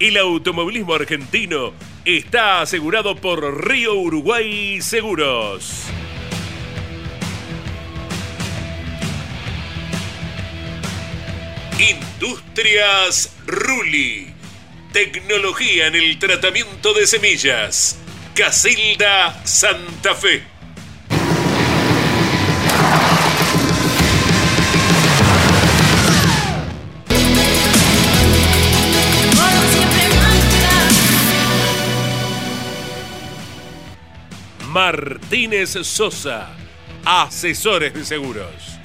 El automovilismo argentino está asegurado por Río Uruguay Seguros. Industrias Ruli. Tecnología en el tratamiento de semillas. Casilda Santa Fe. Martínez Sosa, asesores de seguros.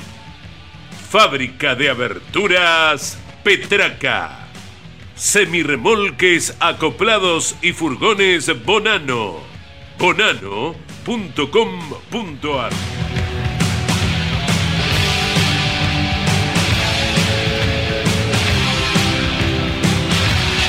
Fábrica de aberturas Petraca. Semirremolques acoplados y furgones Bonano. Bonano.com.ar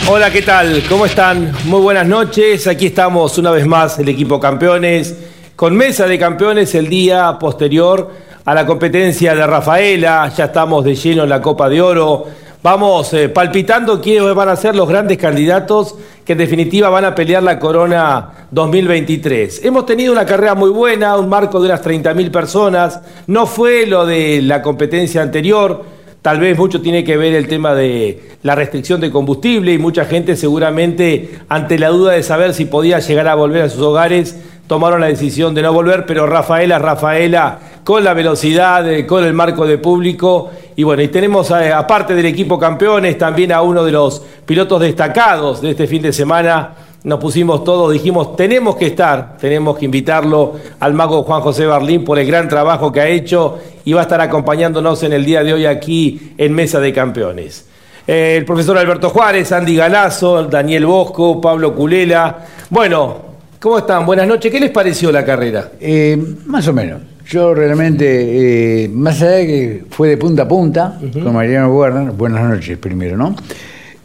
Hola, ¿qué tal? ¿Cómo están? Muy buenas noches. Aquí estamos una vez más, el equipo campeones, con mesa de campeones el día posterior a la competencia de Rafaela. Ya estamos de lleno en la Copa de Oro. Vamos eh, palpitando quiénes van a ser los grandes candidatos que en definitiva van a pelear la Corona 2023. Hemos tenido una carrera muy buena, un marco de unas 30.000 personas. No fue lo de la competencia anterior Tal vez mucho tiene que ver el tema de la restricción de combustible y mucha gente seguramente ante la duda de saber si podía llegar a volver a sus hogares tomaron la decisión de no volver, pero Rafaela, Rafaela, con la velocidad, eh, con el marco de público. Y bueno, y tenemos eh, aparte del equipo campeones también a uno de los pilotos destacados de este fin de semana, nos pusimos todos, dijimos, tenemos que estar, tenemos que invitarlo al mago Juan José Barlín por el gran trabajo que ha hecho y va a estar acompañándonos en el día de hoy aquí en Mesa de Campeones. Eh, el profesor Alberto Juárez, Andy Galazo, Daniel Bosco, Pablo Culela. Bueno, ¿cómo están? Buenas noches. ¿Qué les pareció la carrera? Eh, más o menos. Yo realmente, eh, más allá de que fue de punta a punta, con Mariano Werner, buenas noches primero, ¿no?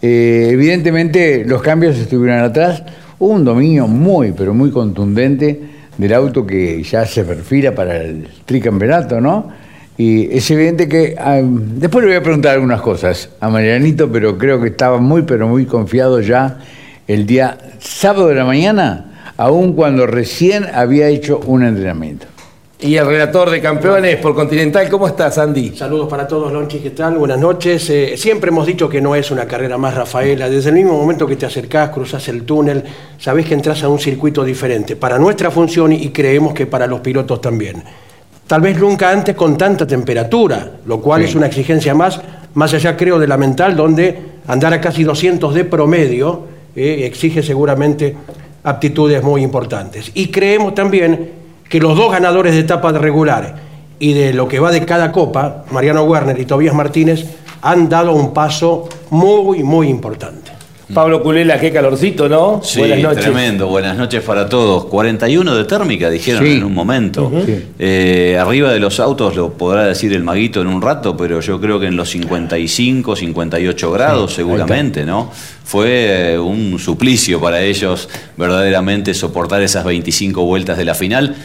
Eh, evidentemente los cambios estuvieron atrás. Hubo un dominio muy, pero muy contundente del auto que ya se perfila para el tricampeonato, ¿no? Y es evidente que. ah, después le voy a preguntar algunas cosas a Marianito, pero creo que estaba muy, pero muy confiado ya el día sábado de la mañana, aun cuando recién había hecho un entrenamiento. Y el relator de campeones por Continental, ¿cómo estás, Andy? Saludos para todos, Lonchi, ¿qué tal? Buenas noches. Eh, siempre hemos dicho que no es una carrera más, Rafaela. Desde el mismo momento que te acercás, cruzas el túnel, sabés que entras a un circuito diferente. Para nuestra función y creemos que para los pilotos también. Tal vez nunca antes con tanta temperatura, lo cual Sí. es una exigencia más, más allá creo de la mental, donde andar a casi 200 de promedio eh, exige seguramente aptitudes muy importantes. Y creemos también que los dos ganadores de etapas regulares y de lo que va de cada copa, Mariano Werner y Tobías Martínez, han dado un paso muy, muy importante. Pablo Culela, qué calorcito, ¿no? Sí, Buenas noches. tremendo. Buenas noches para todos. 41 de térmica, dijeron Sí. en un momento. Sí. Eh, arriba de los autos lo podrá decir el maguito en un rato, pero yo creo que en los 55, 58 grados seguramente, ¿no? Fue eh, un suplicio para ellos verdaderamente soportar esas 25 vueltas de la final,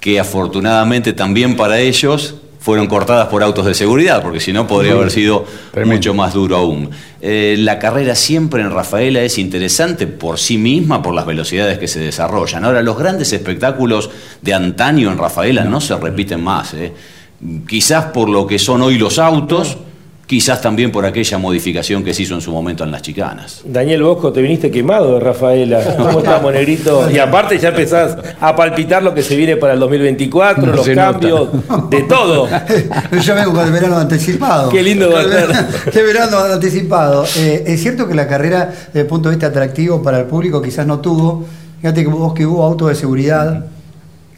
que afortunadamente también para ellos fueron cortadas por autos de seguridad, porque si no podría haber sido Tremendo. mucho más duro aún. Eh, la carrera siempre en Rafaela es interesante por sí misma, por las velocidades que se desarrollan. Ahora, los grandes espectáculos de antaño en Rafaela no, se repiten más. ¿eh? Quizás por lo que son hoy los autos, quizás también por aquella modificación que se hizo en su momento en las chicanas. Daniel Bosco, te viniste quemado de Rafaela. ¿Cómo estamos, negrito? Y aparte ya empezás a palpitar lo que se viene para el 2024, No los cambios, de todo. Yo vengo con el verano anticipado. Qué lindo va a ser. Qué verano anticipado. Eh, es cierto que la carrera, desde el punto de vista atractivo para el público, quizás no tuvo. Fíjate que vos que hubo autos de seguridad,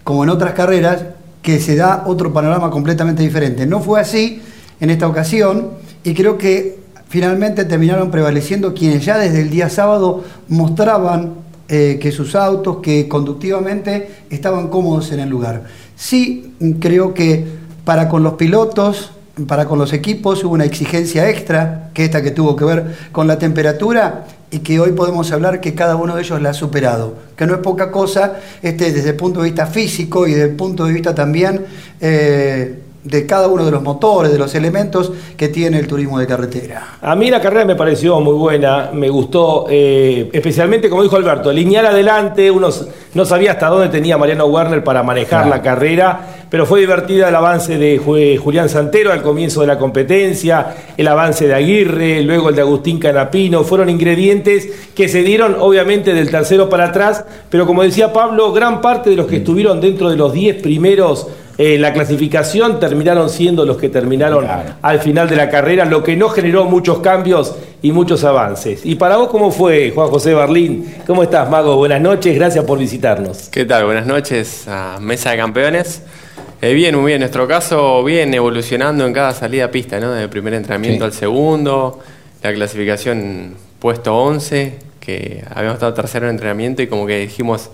como en otras carreras, que se da otro panorama completamente diferente. No fue así en esta ocasión y creo que finalmente terminaron prevaleciendo quienes ya desde el día sábado mostraban eh, que sus autos, que conductivamente estaban cómodos en el lugar. Sí, creo que para con los pilotos, para con los equipos hubo una exigencia extra, que esta que tuvo que ver con la temperatura y que hoy podemos hablar que cada uno de ellos la ha superado, que no es poca cosa este, desde el punto de vista físico y desde el punto de vista también eh, de cada uno de los motores, de los elementos que tiene el turismo de carretera. A mí la carrera me pareció muy buena, me gustó, eh, especialmente como dijo Alberto, lineal adelante, uno no sabía hasta dónde tenía Mariano Werner para manejar la carrera, pero fue divertida el avance de Ju- Julián Santero al comienzo de la competencia, el avance de Aguirre, luego el de Agustín Canapino, fueron ingredientes que se dieron obviamente del tercero para atrás, pero como decía Pablo, gran parte de los que estuvieron dentro de los 10 primeros eh, en la clasificación terminaron siendo los que terminaron al final de la carrera, lo que no generó muchos cambios y muchos avances. ¿Y para vos cómo fue, Juan José Barlín? ¿Cómo estás, Mago? Buenas noches, gracias por visitarnos. ¿Qué tal? Buenas noches a Mesa de Campeones. Eh, bien, muy bien. En nuestro caso, bien evolucionando en cada salida a pista, ¿no? Del primer entrenamiento Sí. al segundo, la clasificación puesto 11, que habíamos estado tercero en entrenamiento y como que dijimos,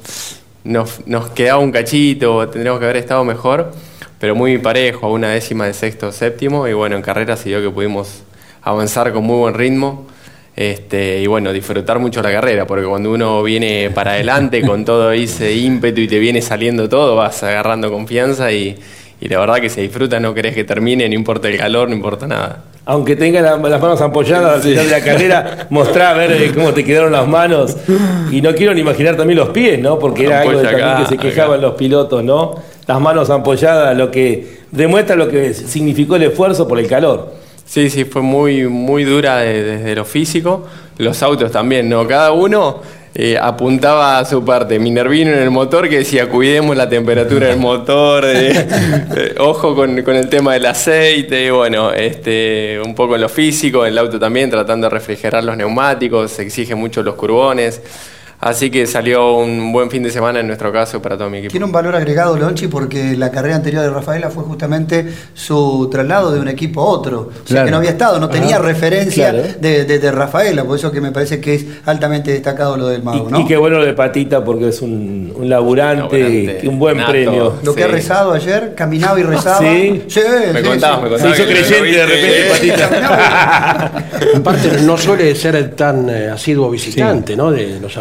nos, nos quedaba un cachito, tendríamos que haber estado mejor, pero muy parejo, a una décima de sexto, séptimo, y bueno, en carrera se dio que pudimos avanzar con muy buen ritmo. Este, y bueno, disfrutar mucho la carrera, porque cuando uno viene para adelante con todo ese ímpetu y te viene saliendo todo, vas agarrando confianza y, y la verdad que se disfruta, no querés que termine, no importa el calor, no importa nada. Aunque tengas la- las manos ampolladas al final de la carrera, mostrá a ver eh, cómo te quedaron las manos. Y no quiero ni imaginar también los pies, ¿no? Porque era algo de también que se quejaban los pilotos, ¿no? Las manos ampolladas, lo que demuestra lo que significó el esfuerzo por el calor. Sí, sí, fue muy, muy dura de- desde lo físico. Los autos también, ¿no? Cada uno eh, apuntaba a su parte. Minervino en el motor que decía, cuidemos la temperatura del motor, eh, eh, ojo con, con el tema del aceite, bueno, este, un poco en lo físico, el auto también tratando de refrigerar los neumáticos, se exige mucho los curbones. Así que salió un buen fin de semana en nuestro caso para todo mi equipo. Tiene un valor agregado, Lonchi, porque la carrera anterior de Rafaela fue justamente su traslado de un equipo a otro. O sea, Claro. que no había estado, no tenía referencia claro. de, de- de Rafaela, por eso que me parece que es altamente destacado lo del Y, mago, ¿no? y qué bueno lo de Patita, porque es un, un laburante, Laburante, un buen nato. premio. Lo que ha rezado ayer, caminaba y rezaba. Sí. sí, Me sí, contabas, sí. me Se contabas. hizo creyente de repente, eh, Patita. Aparte, no suele ser tan eh, asiduo visitante ¿no? de los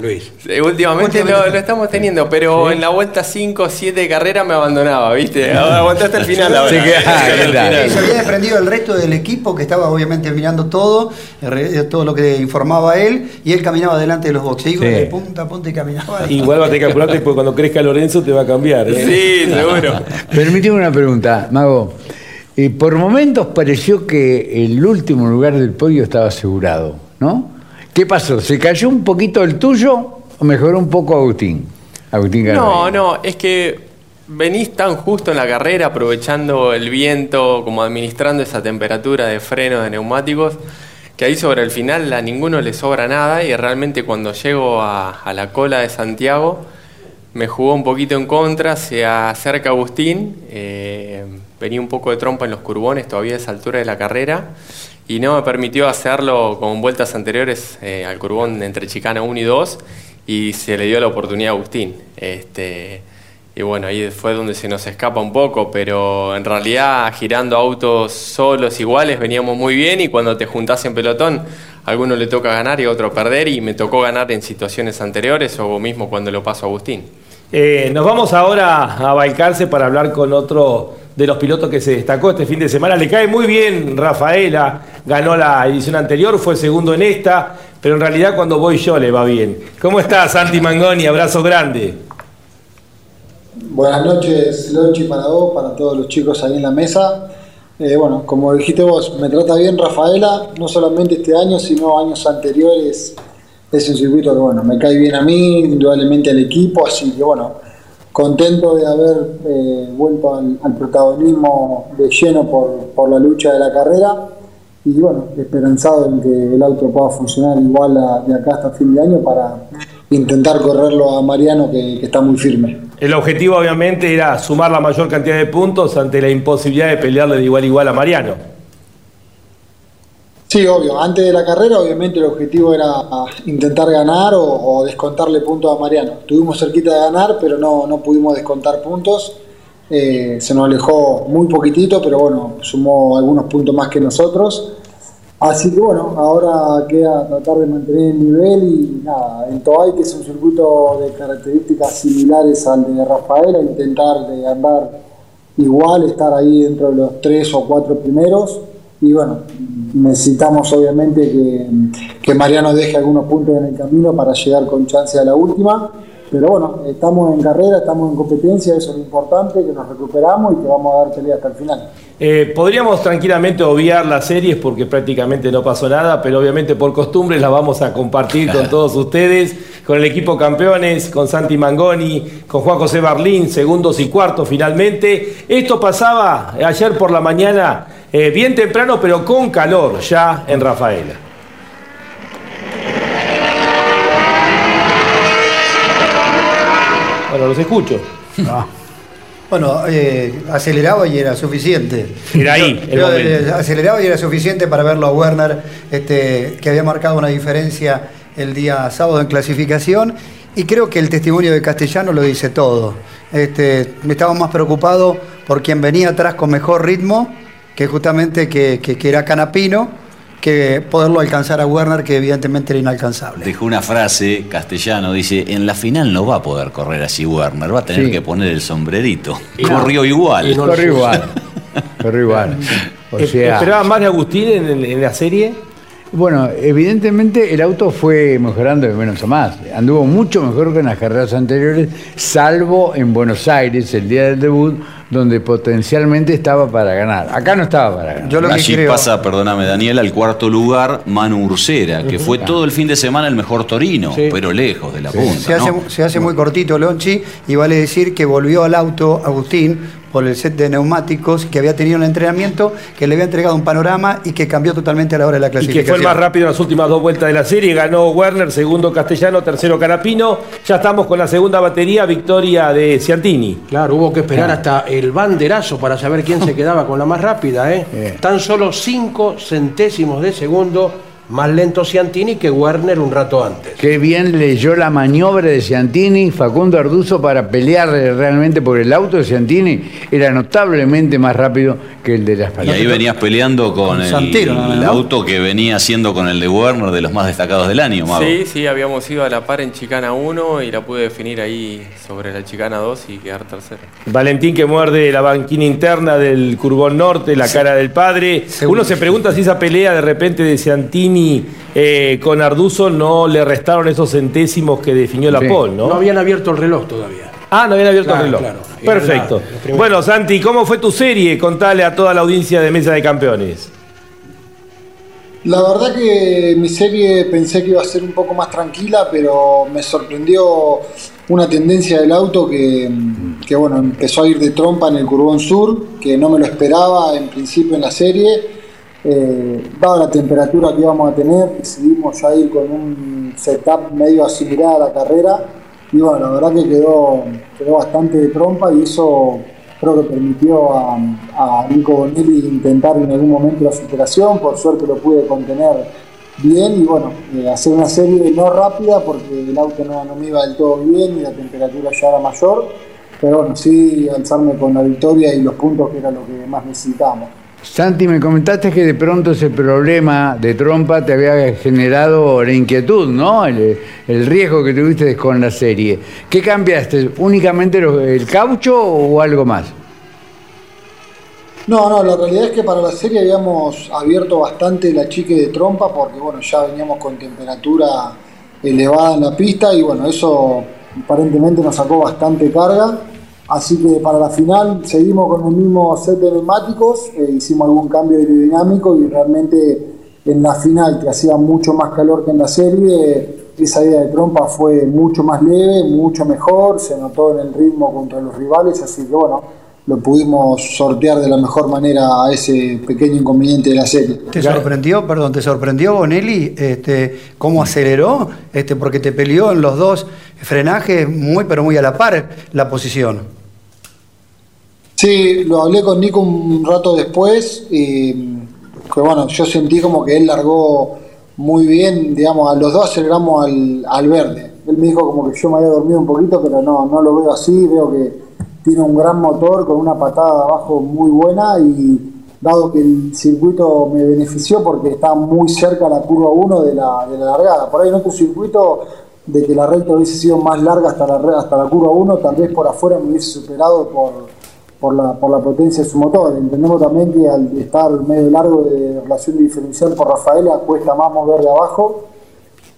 Luis. Sí, últimamente lo, lo estamos teniendo, pero en la vuelta 5 o 7 de carrera me abandonaba, ¿viste? Ahora aguantaste el final ahora. Sí, que- ah. Se había desprendido el resto del equipo que estaba obviamente mirando todo, re- todo lo que informaba él, y él caminaba delante de los boxes, iba Sí. de punta a punta y caminaba. Igual va a tener que apurarte porque cuando crezca Lorenzo te va a cambiar. ¿eh? Sí, seguro. Permíteme una pregunta, Mago. Eh, por momentos pareció que el último lugar del podio estaba asegurado, ¿no? ¿Qué pasó? ¿Se cayó un poquito el tuyo o mejoró un poco Agustín? No, no, es que venís tan justo en la carrera, aprovechando el viento, como administrando esa temperatura de freno de neumáticos, que ahí sobre el final a ninguno le sobra nada y realmente cuando llego a, a la cola de Santiago me jugó un poquito en contra, se acerca Agustín, eh, venía un poco de trompa en los curbones todavía a esa altura de la carrera y no me permitió hacerlo con vueltas anteriores eh, al curbón entre chicana 1 y 2 y se le dio la oportunidad a Agustín. Este, y bueno, ahí fue donde se nos escapa un poco, pero en realidad girando autos solos iguales veníamos muy bien y cuando te juntás en pelotón, a alguno le toca ganar y a otro perder y me tocó ganar en situaciones anteriores o mismo cuando lo paso a Agustín. Eh, nos vamos ahora a Balcarce para hablar con otro de los pilotos que se destacó este fin de semana. Le cae muy bien Rafaela, ganó la edición anterior, fue segundo en esta, pero en realidad cuando voy yo le va bien. ¿Cómo estás, Santi Mangoni? Abrazo grande. Buenas noches, Lonchi, para vos, para todos los chicos ahí en la mesa. Eh, bueno, como dijiste vos, me trata bien Rafaela, no solamente este año, sino años anteriores. Es un circuito que, bueno, me cae bien a mí, indudablemente al equipo, así que, bueno, contento de haber eh, vuelto al, protagonismo de lleno por, por, la lucha de la carrera y, bueno, esperanzado en que el auto pueda funcionar igual de acá hasta fin de año para intentar correrlo a Mariano, que, que está muy firme. El objetivo obviamente era sumar la mayor cantidad de puntos ante la imposibilidad de pelearle de igual a igual a Mariano. Sí, obvio. Antes de la carrera, obviamente el objetivo era intentar ganar o, descontarle puntos a Mariano. Estuvimos cerquita de ganar, pero no, no pudimos descontar puntos. Eh, se nos alejó muy poquitito, pero bueno, sumó algunos puntos más que nosotros. Así que bueno, ahora queda tratar de mantener el nivel y nada, en Toay, que es un circuito de características similares al de Rafaela, intentar de andar igual, estar ahí dentro de los tres o cuatro primeros. Y bueno, necesitamos obviamente que, que Mariano deje algunos puntos en el camino para llegar con chance a la última. Pero bueno, estamos en carrera, estamos en competencia, eso es lo importante, que nos recuperamos y que vamos a dar pelea hasta el final. Eh, podríamos tranquilamente obviar las series porque prácticamente no pasó nada, pero obviamente por costumbre las vamos a compartir con todos ustedes, con el equipo campeones, con Santi Mangoni, con Juan José Barlín, segundos y cuartos finalmente. Esto pasaba ayer por la mañana, eh, bien temprano, pero con calor ya en Rafaela. Bueno, los escucho. Ah. Bueno, eh, aceleraba y era suficiente. Era ahí. Yo, yo, eh, aceleraba y era suficiente para verlo a Werner, este, que había marcado una diferencia el día sábado en clasificación. Y creo que el testimonio de Castellano lo dice todo. Este, me estaba más preocupado por quien venía atrás con mejor ritmo, que justamente que, que, que era Canapino que poderlo alcanzar a Werner, que evidentemente era inalcanzable. Dejó una frase castellano, dice, en la final no va a poder correr así Werner, va a tener sí. que poner el sombrerito. Y corrió no, igual. Y no corrió igual. corrió igual. O sea, ¿Esperaba más de Agustín en, en, la serie? Bueno, evidentemente el auto fue mejorando de menos a más. Anduvo mucho mejor que en las carreras anteriores, salvo en Buenos Aires, el día del debut, donde potencialmente estaba para ganar. Acá no estaba para ganar. Yo lo que Allí creo... pasa, perdóname Daniel, al cuarto lugar Manu Ursera, que fue todo el fin de semana el mejor Torino, sí. pero lejos de la sí. punta. Se, hace, ¿no? se hace muy cortito Lonchi y vale decir que volvió al auto Agustín por el set de neumáticos que había tenido en el entrenamiento, que le había entregado un panorama y que cambió totalmente a la hora de la clasificación. Y que fue el más rápido en las últimas dos vueltas de la serie, ganó Werner, segundo Castellano, tercero Carapino. Ya estamos con la segunda batería, victoria de Ciantini. Claro, hubo que esperar hasta el banderazo para saber quién se quedaba con la más rápida, ¿eh? Bien. Tan solo cinco centésimos de segundo más lento Ciantini que Werner un rato antes. Qué bien leyó la maniobra de Ciantini, Facundo Arduzo, para pelear realmente por el auto de Ciantini. Era notablemente más rápido que el de las Y ahí venías peleando con, el, Santero, el, auto que venía haciendo con el de Werner, de los más destacados del año, Mago. Sí, sí, habíamos ido a la par en Chicana 1 y la pude definir ahí sobre la Chicana 2 y quedar tercero. Valentín que muerde la banquina interna del Curbón Norte, la cara del padre. Uno se pregunta si esa pelea de repente de Ciantini eh, con Arduzo no le restaron esos centésimos que definió la sí. Pol, ¿no? No habían abierto el reloj todavía. Ah, no habían abierto claro, el reloj. Claro. Perfecto. La bueno, Santi, ¿cómo fue tu serie? Contale a toda la audiencia de Mesa de Campeones. La verdad que mi serie pensé que iba a ser un poco más tranquila, pero me sorprendió una tendencia del auto que, que bueno, empezó a ir de trompa en el Curbón Sur, que no me lo esperaba en principio en la serie eh, dada la temperatura que íbamos a tener, decidimos ya ir con un setup medio asimilado a la carrera. Y bueno, la verdad que quedó, quedó bastante de trompa y eso creo que permitió a, a Nico Bonelli intentar en algún momento la superación, por suerte lo pude contener bien y bueno, eh, hacer una serie no rápida porque el auto no, no me iba del todo bien y la temperatura ya era mayor, pero bueno, sí alzarme con la victoria y los puntos que era lo que más necesitábamos. Santi, me comentaste que de pronto ese problema de trompa te había generado la inquietud, ¿no? El, riesgo que tuviste con la serie. ¿Qué cambiaste? ¿Únicamente el caucho o algo más? No, no, la realidad es que para la serie habíamos abierto bastante la chique de trompa porque, bueno, ya veníamos con temperatura elevada en la pista y, bueno, eso aparentemente nos sacó bastante carga Así que para la final seguimos con el mismo set de neumáticos, eh, hicimos algún cambio aerodinámico y realmente en la final, que hacía mucho más calor que en la serie, esa idea de trompa fue mucho más leve, mucho mejor, se notó en el ritmo contra los rivales, así que bueno, lo pudimos sortear de la mejor manera a ese pequeño inconveniente de la serie. ¿Te sorprendió, perdón, te sorprendió Bonelli este, cómo aceleró? Este, porque te peleó en los dos frenajes muy pero muy a la par la posición. Sí, lo hablé con Nico un rato después y bueno, yo sentí como que él largó muy bien, digamos, a los dos aceleramos al, al verde. Él me dijo como que yo me había dormido un poquito, pero no, no lo veo así, veo que tiene un gran motor con una patada abajo muy buena y dado que el circuito me benefició porque está muy cerca la curva 1 de la, de la largada. Por ahí en otro circuito de que la recta hubiese sido más larga hasta la, hasta la curva 1, tal vez por afuera me hubiese superado por, por, la, por la potencia de su motor. Entendemos también que al estar medio largo de relación diferencial por Rafaela cuesta más mover de abajo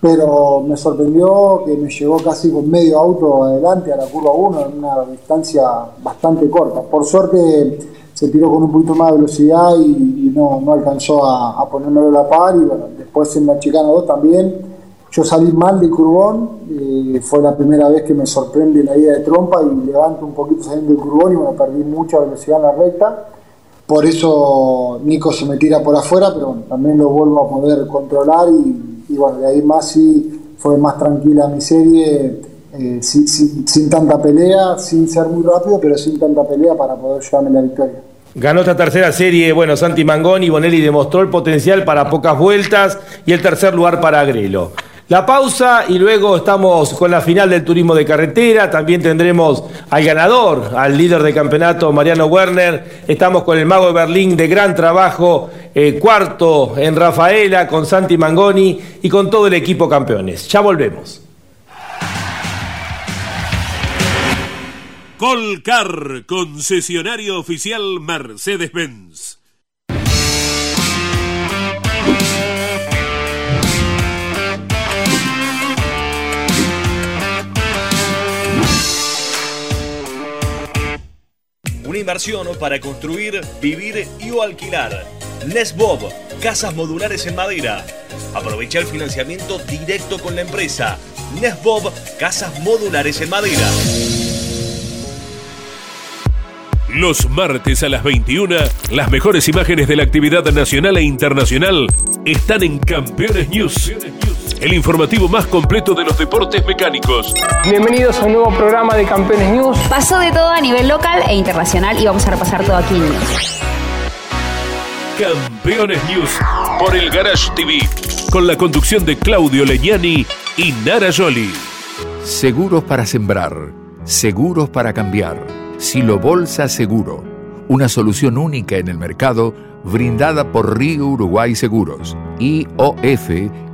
pero me sorprendió que me llegó casi con medio auto adelante a la curva 1 en una distancia bastante corta. Por suerte se tiró con un poquito más de velocidad y, no, no, alcanzó a, a ponérmelo a la par y bueno, después en la chicana 2 también yo salí mal de curbón, eh, fue la primera vez que me sorprende la ida de trompa y levanto un poquito saliendo del curbón y bueno, perdí mucha velocidad en la recta. Por eso Nico se me tira por afuera, pero bueno, también lo vuelvo a poder controlar y y bueno, de ahí más sí fue más tranquila mi serie, eh, sin, tanta pelea, sin ser muy rápido, pero sin tanta pelea para poder llevarme la victoria. Ganó esta tercera serie, bueno, Santi Mangoni, Bonelli demostró el potencial para pocas vueltas y el tercer lugar para Agrelo. La pausa y luego estamos con la final del turismo de carretera. También tendremos al ganador, al líder de campeonato, Mariano Werner. Estamos con el Mago de Berlín de gran trabajo, eh, cuarto en Rafaela, con Santi Mangoni y con todo el equipo campeones. Ya volvemos. Colcar, concesionario oficial Mercedes-Benz. Inversión para construir, vivir y o alquilar. Nesbob, casas modulares en madera. Aprovecha el financiamiento directo con la empresa. Nesbob, casas modulares en madera. Los martes a las 21, las mejores imágenes de la actividad nacional e internacional están en Campeones News el informativo más completo de los deportes mecánicos. Bienvenidos a un nuevo programa de Campeones News. Pasó de todo a nivel local e internacional y vamos a repasar todo aquí en News. Campeones News por el Garage TV, con la conducción de Claudio Leñani y Nara Joli. Seguros para sembrar, seguros para cambiar. Silo Bolsa Seguro, una solución única en el mercado brindada por Río Uruguay Seguros, IOF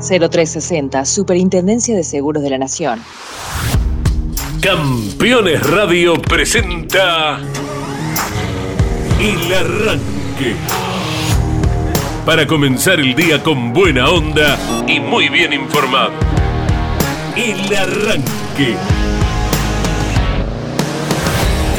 0360, Superintendencia de Seguros de la Nación. Campeones Radio presenta El Arranque. Para comenzar el día con buena onda y muy bien informado. El Arranque.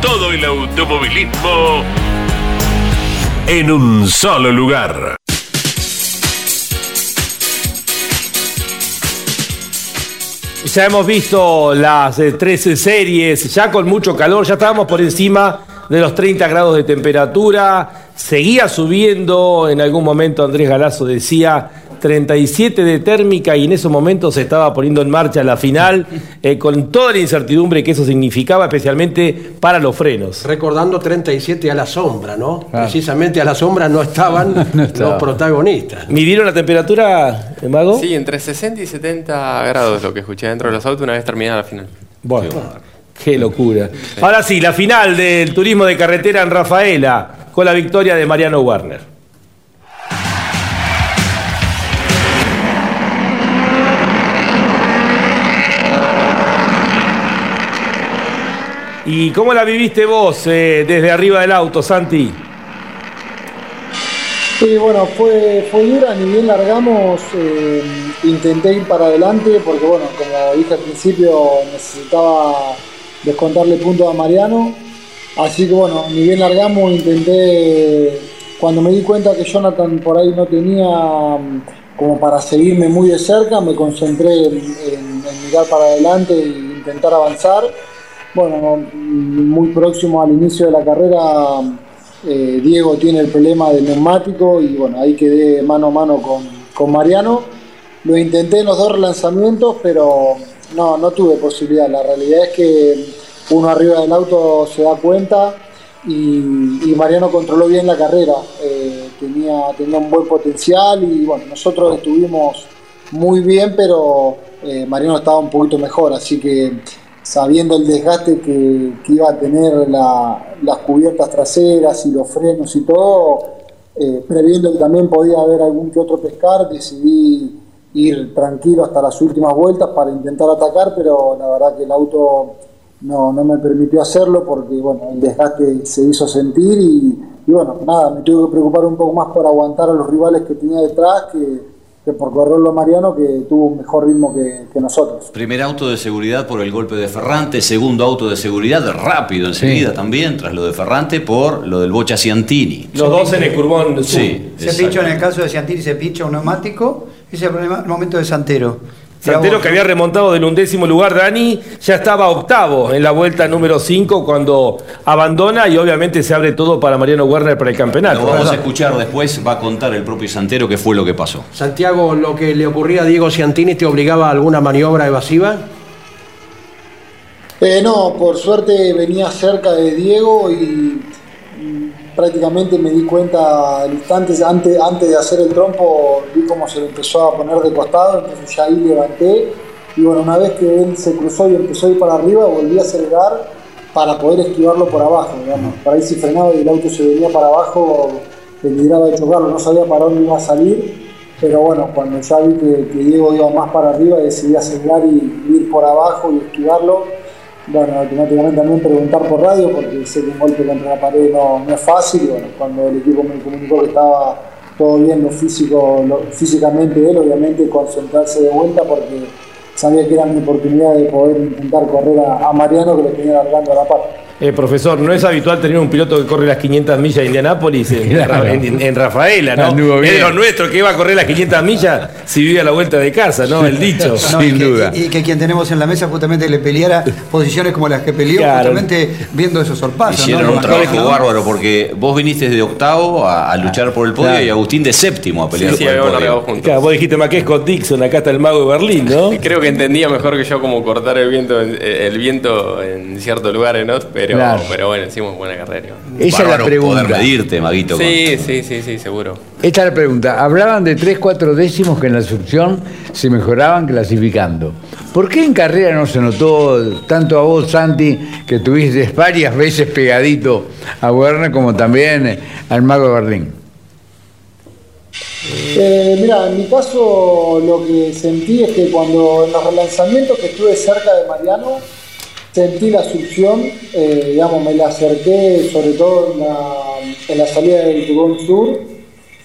todo el automovilismo en un solo lugar. Ya hemos visto las 13 eh, series, ya con mucho calor, ya estábamos por encima de los 30 grados de temperatura, seguía subiendo, en algún momento Andrés Galazo decía 37 de térmica y en esos momentos se estaba poniendo en marcha la final eh, con toda la incertidumbre que eso significaba, especialmente para los frenos. Recordando 37 a la sombra, ¿no? Precisamente a la sombra no estaban los protagonistas. ¿Midieron la temperatura, Mago? Sí, entre 60 y 70 grados lo que escuché dentro de los autos una vez terminada la final. Bueno, qué locura. Ahora sí, la final del turismo de carretera en Rafaela, con la victoria de Mariano Warner. ¿Y cómo la viviste vos eh, desde arriba del auto, Santi? Sí, bueno, fue, fue dura, ni bien largamos, eh, intenté ir para adelante porque, bueno, como dije al principio, necesitaba descontarle puntos a Mariano. Así que, bueno, ni bien largamos, intenté, cuando me di cuenta que Jonathan por ahí no tenía mm, como para seguirme muy de cerca, me concentré en, en- en mirar para adelante e intentar avanzar. Bueno, muy próximo al inicio de la carrera, eh, Diego tiene el problema del neumático y bueno, ahí quedé mano a mano con, con Mariano. Lo intenté en los dos relanzamientos, pero no, no tuve posibilidad. La realidad es que uno arriba del auto se da cuenta y, Mariano controló bien la carrera. Eh, tenía, tenía un buen potencial y bueno, nosotros estuvimos muy bien, pero eh, Mariano estaba un poquito mejor, así que sabiendo el desgaste que, que iba a tener la- las cubiertas traseras y los frenos y todo, eh, previendo que también podía haber algún que otro pescar, decidí ir tranquilo hasta las últimas vueltas para intentar atacar, pero la verdad que el auto no, no me permitió hacerlo porque bueno, el desgaste se hizo sentir y, y bueno, nada, me tuve que preocupar un poco más por aguantar a los rivales que tenía detrás que, que por correrlo a Mariano que tuvo un mejor ritmo que, que nosotros. Primer auto de seguridad por el golpe de Ferrante, segundo auto de seguridad rápido enseguida también, tras lo de Ferrante, por lo del Bocha Ciantini. Los dos en el curbón. Sí, Se pinchó en el caso de Ciantini, se pincha un neumático. Ese es el problema- el momento de Santero. Santero que había remontado del undécimo lugar, Dani, ya estaba octavo en la vuelta número 5 cuando abandona y obviamente se abre todo para Mariano Werner para el campeonato. Lo vamos a escuchar después, va a contar el propio Santero qué fue lo que pasó. Santiago, lo que le ocurría a Diego Ciantini te obligaba a alguna maniobra evasiva. Eh, no, por suerte venía cerca de Diego y prácticamente me di cuenta al instante, antes, antes de hacer el trompo, vi cómo se empezó a poner de costado, entonces ya ahí levanté. Y bueno, una vez que él se cruzó y empezó a ir para arriba, volví a acelerar para poder esquivarlo por abajo. Digamos. Por ahí si frenaba y el auto se venía para abajo, peligraba de chocarlo, no sabía para dónde iba a salir. Pero bueno, cuando ya vi que, que Diego iba más para arriba, decidí acelerar y ir por abajo y esquivarlo bueno, automáticamente también preguntar por radio porque sé que un golpe contra la pared no, es fácil bueno, cuando el equipo me comunicó que estaba todo bien lo físico, lo- físicamente él, obviamente concentrarse de vuelta porque sabía que era mi oportunidad de poder intentar correr a, a Mariano que lo tenía largando a la par. Eh, profesor, no es habitual tener un piloto que corre las 500 millas de Indianápolis en, Claro. en- en Rafaela, ¿no? Es los nuestros que iba a correr las 500 millas si vivía a la vuelta de casa, ¿no? El dicho. No, y que- Y, y que quien tenemos en la mesa justamente le peleara posiciones como las que peleó, Claro. justamente viendo esos sorpasos. Hicieron ¿no? un trabajo ¿no? bárbaro porque vos viniste de octavo a, a luchar por el podio Claro. y Agustín de séptimo a pelear Sí, sí, por el habíamos podio. largado juntos. Claro, vos dijiste más que Scott Dixon, acá está el mago de Berlín, ¿no? Creo que entendía mejor que yo cómo cortar el viento, en- el viento en ciertos lugares, ¿no? Pero, Claro. pero bueno, hicimos buena carrera. Esa es la pregunta. poder medirte, Maguito. con- Sí, sí, sí, sí, seguro. Esta es la pregunta. Hablaban de 3, 4 décimos que en la instrucción se mejoraban clasificando. ¿Por qué en carrera no se notó tanto a vos, Santi, que tuviste varias veces pegadito a Werner, como también al Mago de Berlín? Eh, mira, en mi caso lo que sentí es que cuando en los relanzamientos que estuve cerca de Mariano, sentí la succión, eh, digamos, me la acerqué sobre todo en la, salida del Tubón Sur,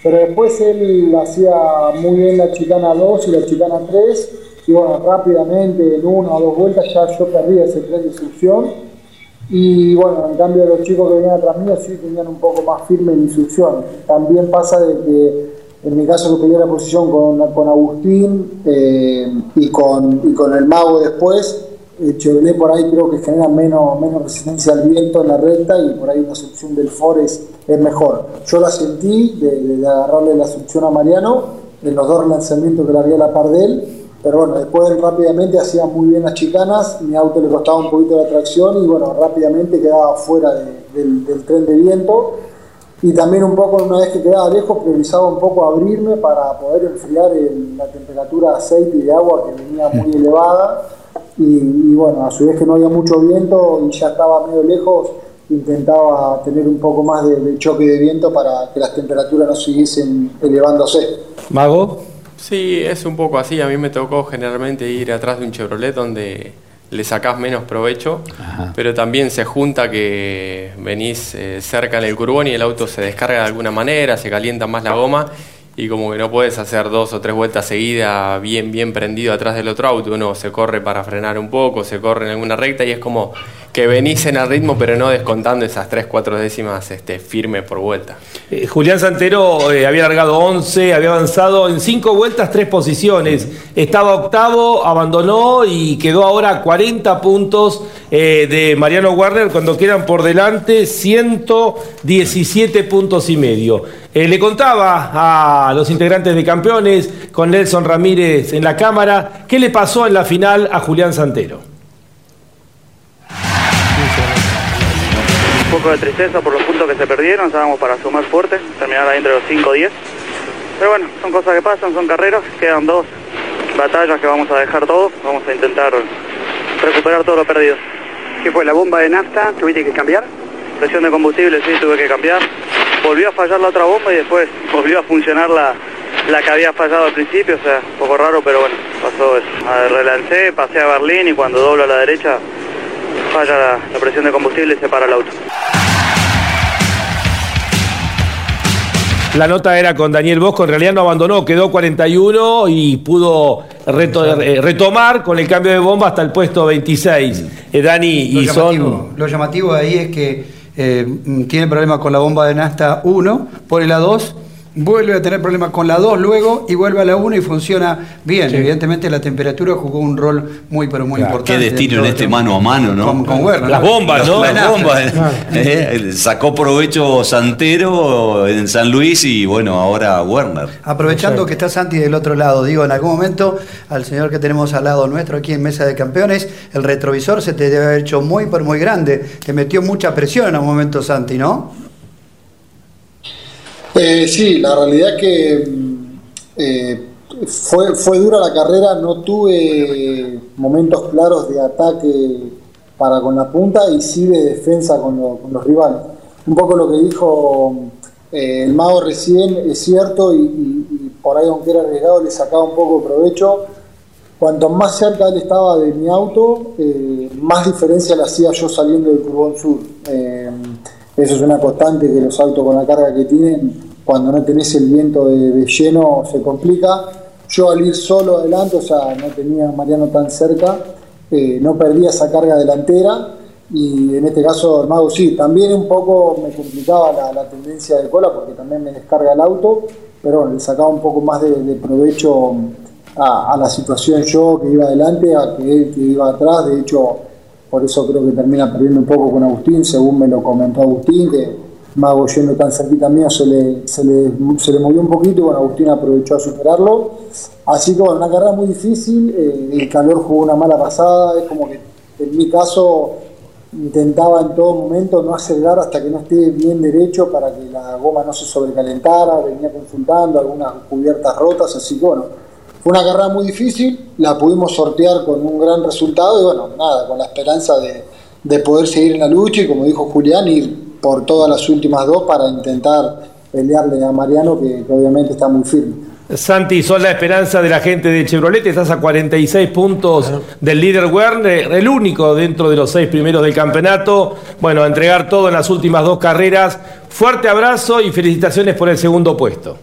pero después él hacía muy bien la chicana 2 y la chicana 3, y bueno, rápidamente en una o dos vueltas ya yo perdí ese tren de succión, y bueno, en cambio los chicos que venían atrás mío sí tenían un poco más firme la instrucción. También pasa de que en mi caso que peleé la posición con, con Agustín eh, y, con, y con el mago después, eh, Chevrolet por ahí creo que genera menos, menos resistencia al viento en la recta y por ahí una solución del Forest es mejor. Yo la sentí de, de agarrarle la succión a Mariano en los dos lanzamientos que largué a la par de él, pero bueno, después rápidamente hacía muy bien las chicanas, mi auto le costaba un poquito la tracción y bueno, rápidamente quedaba fuera de- del, del tren de viento. Y también un poco, una vez que quedaba lejos, priorizaba un poco abrirme para poder enfriar el- la temperatura de aceite y de agua que venía muy elevada. Y, y bueno, a su vez que no había mucho viento y ya estaba medio lejos, intentaba tener un poco más de, de choque de viento para que las temperaturas no siguiesen elevándose. Mago. Sí, es un poco así. A mí me tocó generalmente ir atrás de un Chevrolet donde le sacás menos provecho, pero también se junta que venís eh, cerca en el curbón y el auto se descarga de alguna manera, se calienta más la goma y como que no puedes hacer dos o tres vueltas seguidas bien, bien prendido atrás del otro auto. Uno se corre para frenar un poco, se corre en alguna recta y es como que venís en el ritmo, pero no descontando esas tres, cuatro décimas este, firme por vuelta. Eh, Julián Santero eh, había largado 11, había avanzado en 5 vueltas, 3 posiciones. Estaba octavo, abandonó y quedó ahora a 40 puntos eh, de Mariano Warner cuando quedan por delante 117 puntos y medio. Eh, le contaba a los integrantes de campeones con Nelson Ramírez en la cámara qué le pasó en la final a Julián Santero. Poco de tristeza por los puntos que se perdieron, estábamos para sumar fuerte, terminar ahí entre los 5 o 10. Pero bueno, son cosas que pasan, son carreras, quedan dos batallas que vamos a dejar todo, vamos a intentar recuperar todo lo perdido. ¿Qué fue? ¿La bomba de nafta? ¿Tuviste que cambiar? Presión de combustible, sí, tuve que cambiar. Volvió a fallar la otra bomba y después volvió a funcionar la, la que había fallado al principio, o sea, un poco raro, pero bueno, pasó eso. Relancé, pasé a Berlín y cuando doblo a la derecha falla la, la presión de combustible y se para el auto. La nota era con Daniel Bosco, en realidad no abandonó, quedó 41 y pudo reto- eh, retomar con el cambio de bomba hasta el puesto 26. Eh, Dani, Lo y llamativo, son... lo llamativo de ahí es que eh, tiene problemas con la bomba de nafta 1, pone la 2, vuelve a tener problemas con la 2 luego y vuelve a la 1 y funciona bien. Sí. Evidentemente la temperatura jugó un rol muy pero muy Qué importante. destino en este mano a mano, ¿no? Con- con Werner, Las bombas, ¿no? La Las bombas. Eh, sacó provecho Santero en San Luis y bueno, ahora Werner. Aprovechando que está Santi del otro lado, digo, en algún momento al señor que tenemos al lado nuestro aquí en Mesa de Campeones, el retrovisor se te debe haber hecho muy, pero muy grande. Te metió mucha presión en algún momento, Santi, ¿no? Eh, sí, la realidad es que eh, fue, fue dura la carrera, no tuve momentos claros de ataque para con la punta y sí de defensa con, con los rivales. Un poco lo que dijo eh, el mago recién es cierto y, por ahí aunque era arriesgado le sacaba un poco de provecho. Cuanto más cerca él estaba de mi auto, eh, más diferencia le hacía yo saliendo del Curbón Sur. Eso es una constante que los autos con la carga que tienen, cuando no tenés el viento de, lleno, se complica. Yo al ir solo adelante, o sea, no tenía Mariano tan cerca, eh, no perdía esa carga delantera y en este caso el mago sí, también un poco me complicaba la, tendencia de cola porque también me descarga el auto, pero bueno, le sacaba un poco más de, provecho a, la situación yo que iba adelante, a que él que iba atrás, de hecho por eso creo que termina perdiendo un poco con Agustín, según me lo comentó Agustín, Mago yendo tan cerquita mío se le, se le, se le movió un poquito bueno, Agustín aprovechó a superarlo. Así que bueno, una carrera muy difícil, eh, el calor jugó una mala pasada, es como que en mi caso intentaba en todo momento no acelerar hasta que no esté bien derecho para que la goma no se sobrecalentara, venía consultando algunas cubiertas rotas, así que bueno, fue una carrera muy difícil, la pudimos sortear con un gran resultado y bueno, nada, con la esperanza de, de poder seguir en la lucha y como dijo Julián, ir por todas las últimas dos para intentar pelearle a Mariano que, que obviamente está muy firme. Santi, son la esperanza de la gente de Chevrolet, estás a 46 puntos del líder Werner, el único dentro de los seis primeros del campeonato. Bueno, a entregar todo en las últimas dos carreras. Fuerte abrazo y felicitaciones por el segundo puesto.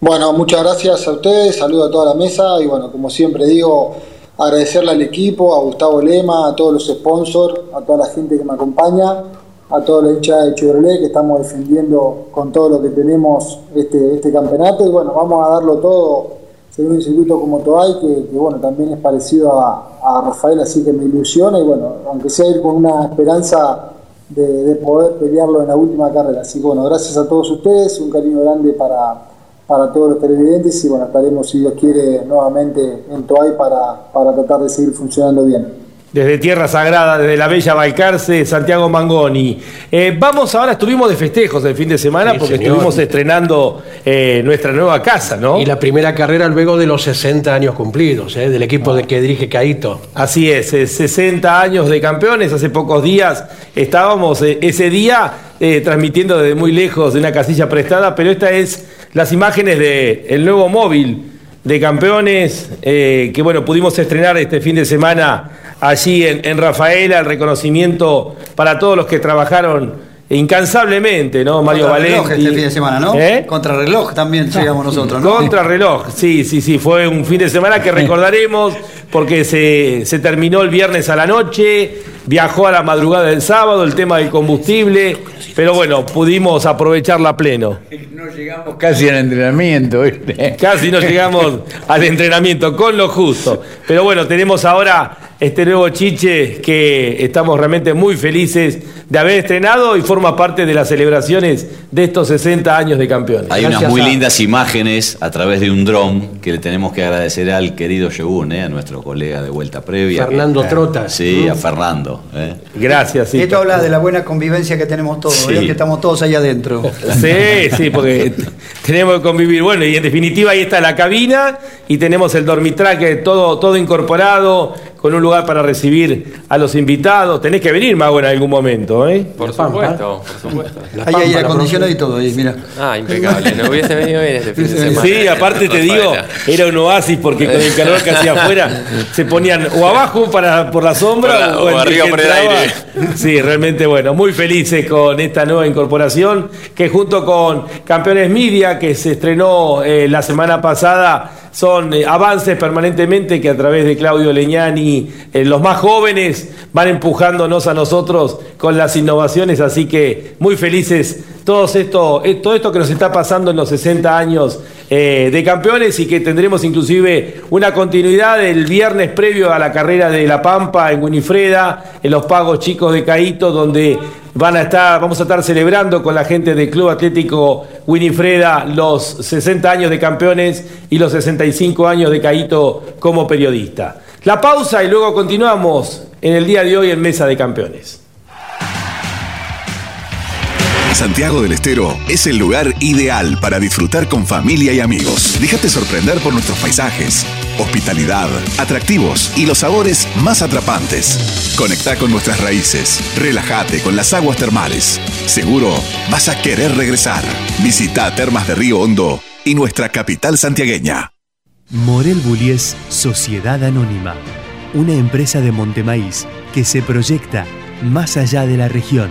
Bueno, muchas gracias a ustedes, saludo a toda la mesa y bueno, como siempre digo, agradecerle al equipo, a Gustavo Lema, a todos los sponsors, a toda la gente que me acompaña, a toda la hinchada de Chevrolet que estamos defendiendo con todo lo que tenemos este, este campeonato y bueno, vamos a darlo todo según un circuito como Toay, que, bueno, también es parecido a, a Rafael, así que me ilusiona y bueno, aunque sea ir con una esperanza de, de poder pelearlo en la última carrera. Así que bueno, gracias a todos ustedes, un cariño grande para, para todos los televidentes y bueno, estaremos si Dios quiere nuevamente en Toay para, para tratar de seguir funcionando bien. Desde Tierra Sagrada, desde la Bella Balcarce, Santiago Mangoni. Eh, vamos ahora, estuvimos de festejos el fin de semana Sí, porque señor. estuvimos estrenando eh, nuestra nueva casa, ¿no? Y la primera carrera luego de los 60 años cumplidos, ¿eh? del equipo de que dirige Caito. Así es, eh, 60 años de campeones, hace pocos días estábamos eh, ese día eh, transmitiendo desde muy lejos de una casilla prestada, pero esta es las imágenes del el nuevo móvil de campeones eh, que bueno, pudimos estrenar este fin de semana allí en, en Rafaela, el reconocimiento para todos los que trabajaron incansablemente, ¿no? Mario Valenti. este fin de semana, ¿no? ¿Eh? Contrarreloj también llegamos nosotros, ¿no? Contrarreloj, sí, sí, sí, fue un fin de semana que recordaremos porque se, se terminó el viernes a la noche, viajó a la madrugada del sábado, el tema del combustible, pero bueno, pudimos aprovecharla a pleno. No llegamos casi al entrenamiento. ¿viste? Casi no llegamos al entrenamiento, con lo justo. Pero bueno, tenemos ahora este nuevo chiche que estamos realmente muy felices de haber estrenado y forma parte de las celebraciones de estos 60 años de campeones. Hay unas muy a- lindas imágenes a través de un dron que le tenemos que agradecer al querido ¿eh? a nuestro colega de vuelta previa. Fernando que- Trota. Sí, a Fernando. ¿Eh? Gracias, sí. Esto habla de la buena convivencia que tenemos todos, que estamos todos ahí adentro. Sí, sí, porque tenemos que convivir. Bueno, y en definitiva ahí está la cabina y tenemos el dormitraque todo, todo incorporado, con un lugar para recibir a los invitados. Tenés que venir, Mago, en algún momento, ¿eh? Por supuesto, por supuesto. Ahí hay aire acondicionado y todo, ahí, mira. Ah, impecable. No hubiese venido bien este fin de semana. Sí, aparte te digo, era un oasis porque con el calor que hacía afuera se ponían o abajo para, por la sombra Por la- o, arriba por el aire. Sí, realmente bueno, muy felices con esta nueva incorporación que junto con Campeones Media que se estrenó eh, la semana pasada son eh, avances permanentemente que a través de Claudio Leñani, eh, los más jóvenes, van empujándonos a nosotros con las innovaciones, así que muy felices todos esto, eh, todo esto que nos está pasando en los 60 años eh, de campeones y que tendremos inclusive una continuidad el viernes previo a la carrera de La Pampa en Winifreda, en los pagos chicos de Caíto, donde van a estar, vamos a estar celebrando con la gente del Club Atlético Winifreda los 60 años de campeones y los 65 años de Caíto como periodista. La pausa y luego continuamos en el día de hoy en Mesa de Campeones. Santiago del Estero es el lugar ideal para disfrutar con familia y amigos. Déjate sorprender por nuestros paisajes, hospitalidad, atractivos y los sabores más atrapantes. Conecta con nuestras raíces, relájate con las aguas termales. Seguro vas a querer regresar. Visita Termas de Río Hondo y nuestra capital santiagueña. Morel Bullies Sociedad Anónima, una empresa de Montemaíz que se proyecta más allá de la región,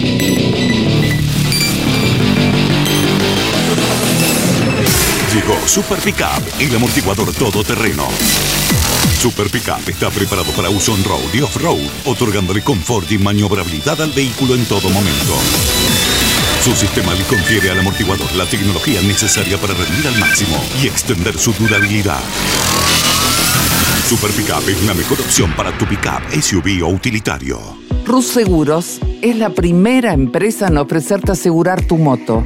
Llegó Super Pickup, el amortiguador todoterreno. Super Pickup está preparado para uso on-road y off-road, otorgándole confort y maniobrabilidad al vehículo en todo momento. Su sistema le confiere al amortiguador la tecnología necesaria para rendir al máximo y extender su durabilidad. Super Pickup es la mejor opción para tu pickup, SUV o utilitario. Rus Seguros es la primera empresa en ofrecerte asegurar tu moto.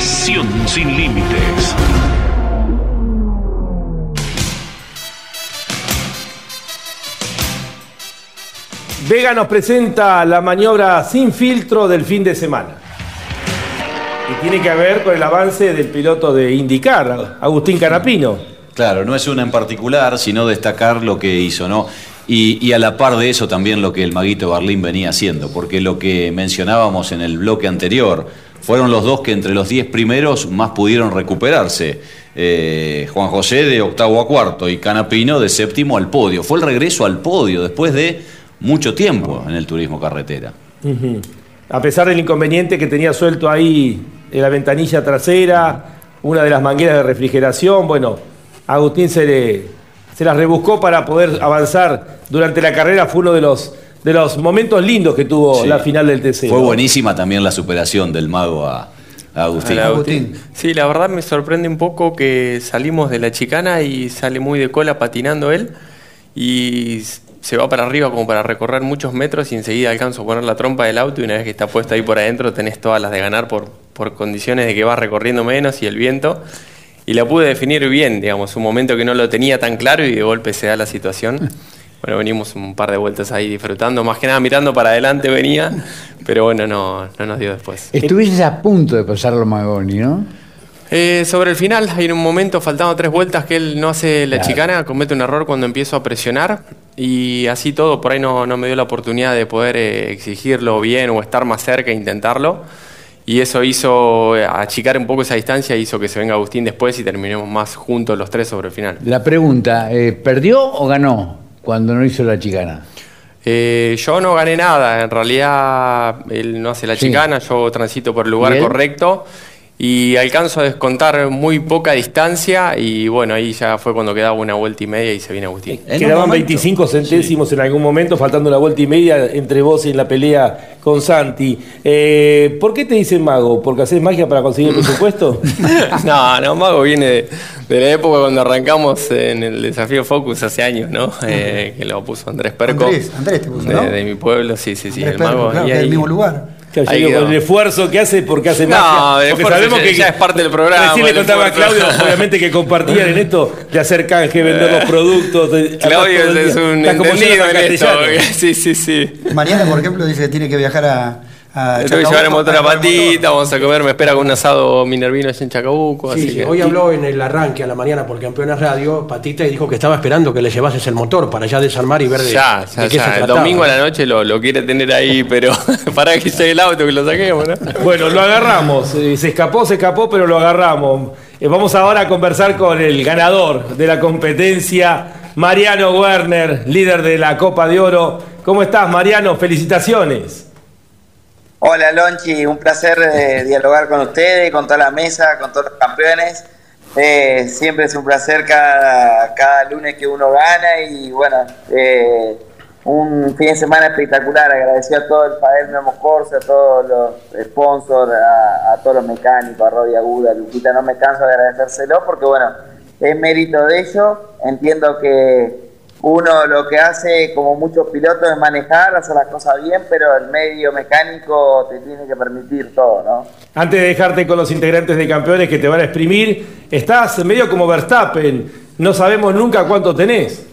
Pasión sin límites. Vega nos presenta la maniobra sin filtro del fin de semana. Y tiene que ver con el avance del piloto de IndyCar, Agustín Canapino. Claro, no es una en particular, sino destacar lo que hizo, ¿no? Y, y a la par de eso también lo que el Maguito Barlín venía haciendo, porque lo que mencionábamos en el bloque anterior, fueron los dos que entre los 10 primeros más pudieron recuperarse. Eh, Juan José de octavo a cuarto y Canapino de séptimo al podio. Fue el regreso al podio después de mucho tiempo en el turismo carretera. A pesar del inconveniente que tenía suelto ahí en la ventanilla trasera, una de las mangueras de refrigeración, bueno, Agustín se, le- se las rebuscó para poder avanzar durante la carrera, fue uno de los, de los momentos lindos que tuvo Sí. la final del TC. Fue buenísima también la superación del mago a, a Agustín. Agustín. Sí, la verdad me sorprende un poco que salimos de la chicana y sale muy de cola patinando él y se va para arriba como para recorrer muchos metros y enseguida alcanzo a poner la trompa del auto y una vez que está puesta ahí por adentro tenés todas las de ganar por, por condiciones de que vas recorriendo menos y el viento. Y la pude definir bien, digamos, un momento que no lo tenía tan claro y de golpe se da la situación. Bueno, venimos un par de vueltas ahí disfrutando, más que nada mirando para adelante venía, pero bueno, no, no nos dio después. Estuviste a punto de pasarlo Magoni, ¿no? Eh, sobre el final, hay un momento, faltando tres vueltas, que él no hace la Claro. chicana, comete un error cuando empiezo a presionar y así todo, por ahí no, no me dio la oportunidad de poder eh, exigirlo bien o estar más cerca e intentarlo. Y eso hizo eh, achicar un poco esa distancia, hizo que se venga Agustín después y terminemos más juntos los tres sobre el final. La pregunta, eh, ¿perdió o ganó cuando no hizo la chicana? Eh, yo no gané nada, en realidad él no hace la Sí. chicana, yo transito por el lugar correcto y alcanzo a descontar muy poca distancia y bueno, ahí ya fue cuando quedaba una vuelta y media y se viene Agustín. Quedaban 25 centésimos en algún momento, faltando una vuelta y media entre vos y en la pelea con Santi. Eh, ¿Por qué te dicen mago? ¿Porque haces magia para conseguir el presupuesto? no, no, Mago viene de, de la época cuando arrancamos en el desafío Focus hace años, ¿no? Eh, que lo puso Andrés Perco. Andrés, Andrés te puso, de, ¿no? de mi pueblo, sí, sí, sí, Andrés el Perco, mago. claro, y que es ahí- el mismo lugar. Claro, yo digo, con el esfuerzo que hace, porque hace No, magia. Porque sabemos que ya es parte del programa, Recién le contaba a. Claudio, obviamente, que compartían en esto de hacer canje, vender los productos. de- Claudio es un entendido en esto. Sí, sí, sí. Mañana, por ejemplo, dice que tiene que viajar a. a Tengo que llevar el Chacabuco motor a patita, vamos a comer, me espera con un asado minervino allá en Chacabuco. Sí, así sí, que- hoy habló en el arranque a la mañana por Campeones Radio, Patita, y dijo que estaba esperando que le llevases el motor para ya desarmar y ver de, Ya, de ya, se. El trataba. domingo a la noche lo, lo quiere tener ahí, pero para que llegue el auto que lo saquemos, ¿no? Bueno, lo agarramos. Eh, Se escapó, se escapó, pero lo agarramos. Eh, Vamos ahora a conversar con el ganador de la competencia, Mariano Werner, líder de la Copa de Oro. ¿Cómo estás, Mariano? Felicitaciones. Hola Lonchi, un placer eh, dialogar con ustedes, con toda la mesa, con todos los campeones. Eh, siempre es un placer cada, cada lunes que uno gana y bueno, eh, un fin de semana espectacular. Agradecido a todo el Padel Memo Corsa, a todos los sponsors, a, todos los mecánicos, a Rodi Aguda, a Luquita. No me canso de agradecérselo porque bueno, es mérito de ellos. Entiendo que uno lo que hace, como muchos pilotos, es manejar, hacer las cosas bien, pero el medio mecánico te tiene que permitir todo, ¿no? Antes de dejarte con los integrantes de campeones que te van a exprimir, estás medio como Verstappen. No sabemos nunca cuánto tenés.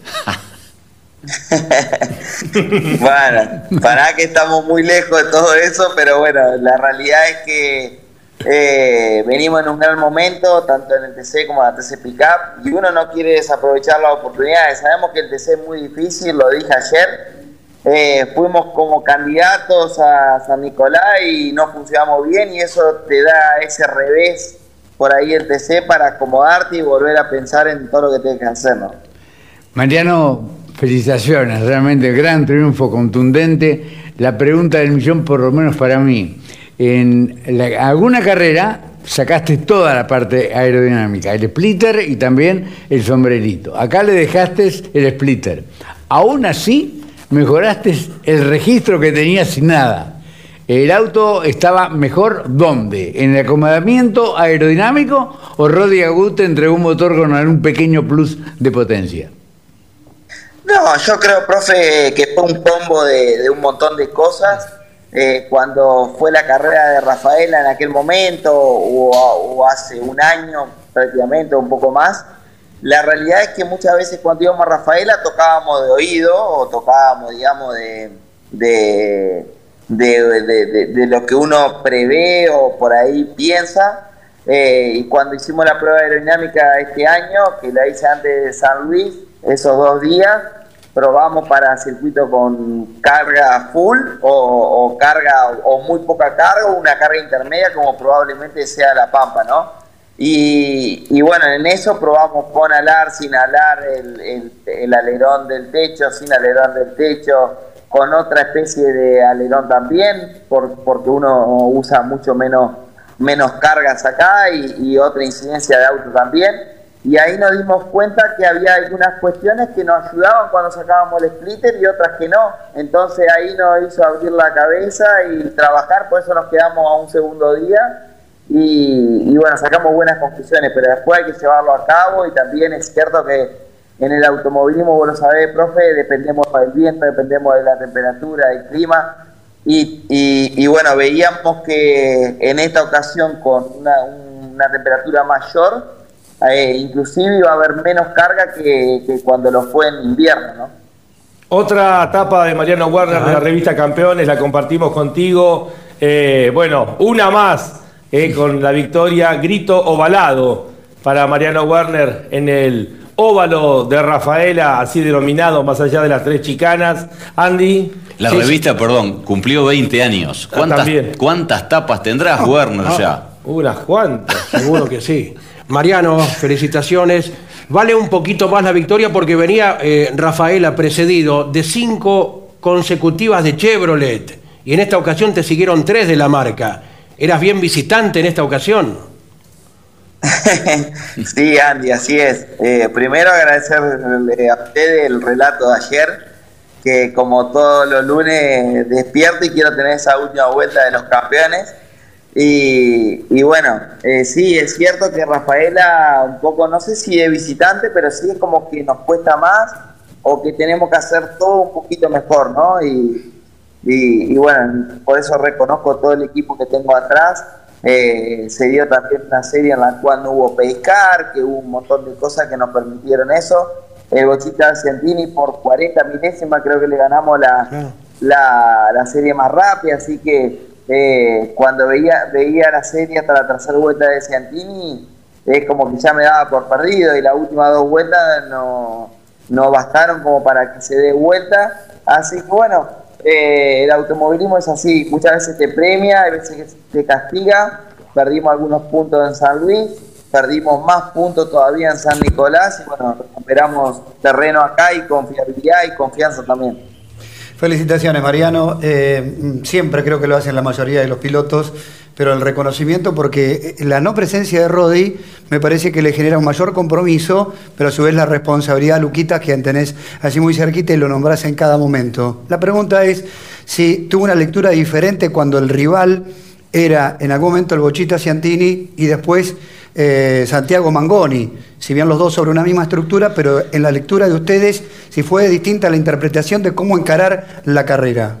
Bueno, para que estamos muy lejos de todo eso, pero bueno, la realidad es que eh, venimos en un gran momento, tanto en el TC como en la TC Pickup, y uno no quiere desaprovechar las oportunidades. Sabemos que el TC es muy difícil, lo dije ayer. Eh, fuimos como candidatos a San Nicolás y no funcionamos bien, y eso te da ese revés por ahí el TC para acomodarte y volver a pensar en todo lo que tienes que hacer, ¿no? Mariano, felicitaciones, realmente gran triunfo contundente. La pregunta del millón, por lo menos para mí, en alguna carrera sacaste toda la parte aerodinámica, el splitter y también el sombrerito. Acá le dejaste el splitter. Aún así, mejoraste el registro que tenías sin nada. ¿El auto estaba mejor dónde? ¿En el acomodamiento aerodinámico o Rodi Agut entregó un motor con un pequeño plus de potencia? No, yo creo, profe, que fue un combo de un montón de cosas. Eh, cuando fue la carrera de Rafaela en aquel momento, o, o hace un año prácticamente, un poco más, la realidad es que muchas veces cuando íbamos a Rafaela tocábamos de oído o tocábamos, digamos, de, de, de, de lo que uno prevé o por ahí piensa. Eh, y cuando hicimos la prueba aerodinámica este año, que la hice antes de San Luis, esos dos días, probamos para circuito con carga full o, o carga o muy poca carga o una carga intermedia como probablemente sea la Pampa, ¿no? Y, bueno, en eso probamos con alar, sin alar, el, alerón del techo, sin alerón del techo, con otra especie de alerón también, por, porque uno usa mucho menos, menos cargas acá y, y, otra incidencia de auto también. Y ahí nos dimos cuenta que había algunas cuestiones que nos ayudaban cuando sacábamos el splitter y otras que no. Entonces ahí nos hizo abrir la cabeza y trabajar, por eso nos quedamos a un segundo día y, bueno, sacamos buenas conclusiones, pero después hay que llevarlo a cabo y también es cierto que en el automovilismo, vos lo sabés, profe, dependemos del viento, dependemos de la temperatura, del clima y, y, bueno, veíamos que en esta ocasión con una, temperatura mayor, eh, inclusive iba a haber menos carga que, cuando lo fue en invierno, ¿no? Otra etapa de Mariano Warner de la revista Campeones, la compartimos contigo. Eh, bueno, una más eh, con la victoria, grito ovalado para Mariano Werner en el óvalo de Rafaela, así denominado, más allá de las tres chicanas. Andy. La revista, perdón, cumplió 20 años. Ah, ¿Cuántas, ¿cuántas tapas tendrás, Werner, ah, ya? Unas cuantas, seguro que sí. Mariano, felicitaciones. Vale un poquito más la victoria porque venía eh, Rafaela precedido de cinco consecutivas de Chevrolet y en esta ocasión te siguieron tres de la marca. ¿Eras bien visitante en esta ocasión? sí, Andy, así es. Eh, primero agradecerle a usted el relato de ayer, que como todos los lunes despierto y quiero tener esa última vuelta de los campeones. Y, bueno, eh, sí, es cierto que Rafaela un poco, no sé si es visitante, pero sí es como que nos cuesta más o que tenemos que hacer todo un poquito mejor, ¿no? Y, y, bueno, por eso reconozco todo el equipo que tengo atrás. Eh, se dio también una serie en la cual no hubo pescar, que hubo un montón de cosas que nos permitieron eso. El Bochita Argentini por 40 milésimas creo que le ganamos la, la, serie más rápida, así que eh, cuando veía, veía la serie hasta la tercera vuelta de Ciantini, es como que ya me daba por perdido y las últimas dos vueltas no, no bastaron como para que se dé vuelta. Así que bueno, eh, el automovilismo es así, muchas veces te premia, a veces te castiga. Perdimos algunos puntos en San Luis, perdimos más puntos todavía en San Nicolás y bueno, recuperamos terreno acá y confiabilidad y confianza también. Felicitaciones, Mariano. Eh, siempre creo que lo hacen la mayoría de los pilotos pero el reconocimiento porque eh, la no presencia de Rodi me parece que le genera un mayor compromiso, pero a su vez la responsabilidad a Luquita, que tenés así muy cerquita y lo nombrás en cada momento. La pregunta es si tuvo una lectura diferente cuando el rival era en algún momento el Bochita Ciantini y después eh, Santiago Mangoni, si bien los dos sobre una misma estructura, pero en la lectura de ustedes, si fue distinta la interpretación de cómo encarar la carrera.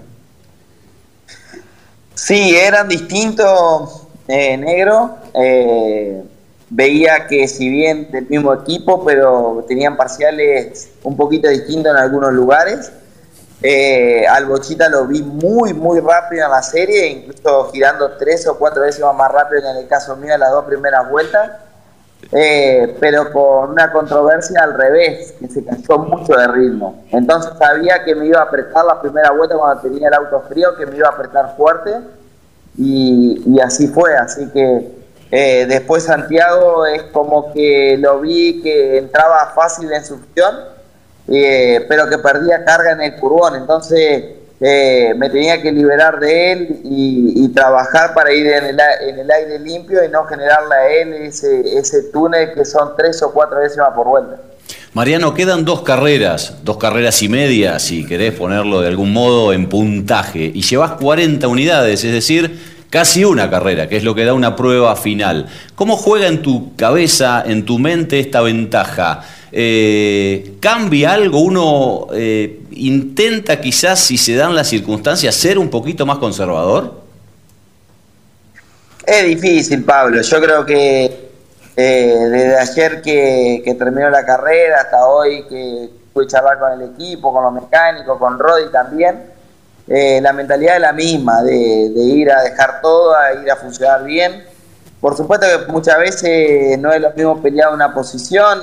Sí, eran distintos, eh, negro. Eh, veía que si bien del mismo equipo, pero tenían parciales un poquito distintos en algunos lugares. Eh, al Bochita lo vi muy, muy rápido en la serie, incluso girando tres o cuatro veces más rápido que en el caso mío en las dos primeras vueltas. Eh, pero con una controversia al revés, que se cayó mucho de ritmo. Entonces sabía que me iba a apretar la primera vuelta cuando tenía el auto frío, que me iba a apretar fuerte, y, así fue. Así que eh, después Santiago es como que lo vi que entraba fácil en succión, eh, pero que perdía carga en el curbón. Entonces eh, me tenía que liberar de él y, trabajar para ir en el, a- en el aire limpio y no generarle a él ese, ese túnel que son tres o cuatro décimas por vuelta. Mariano, quedan dos carreras, dos carreras y media, si querés ponerlo de algún modo en puntaje, y llevas 40 unidades, es decir, casi una carrera, que es lo que da una prueba final. ¿Cómo juega en tu cabeza, en tu mente esta ventaja? Eh, ¿Cambia algo? ¿Uno eh, intenta quizás, si se dan las circunstancias, ser un poquito más conservador? Es difícil, Pablo. Yo creo que eh, desde ayer que, que terminó la carrera hasta hoy que pude charlar con el equipo, con los mecánicos, con Rodi también, eh, la mentalidad es la misma, de, de ir a dejar todo, a ir a funcionar bien. Por supuesto que muchas veces no es lo mismo pelear una posición,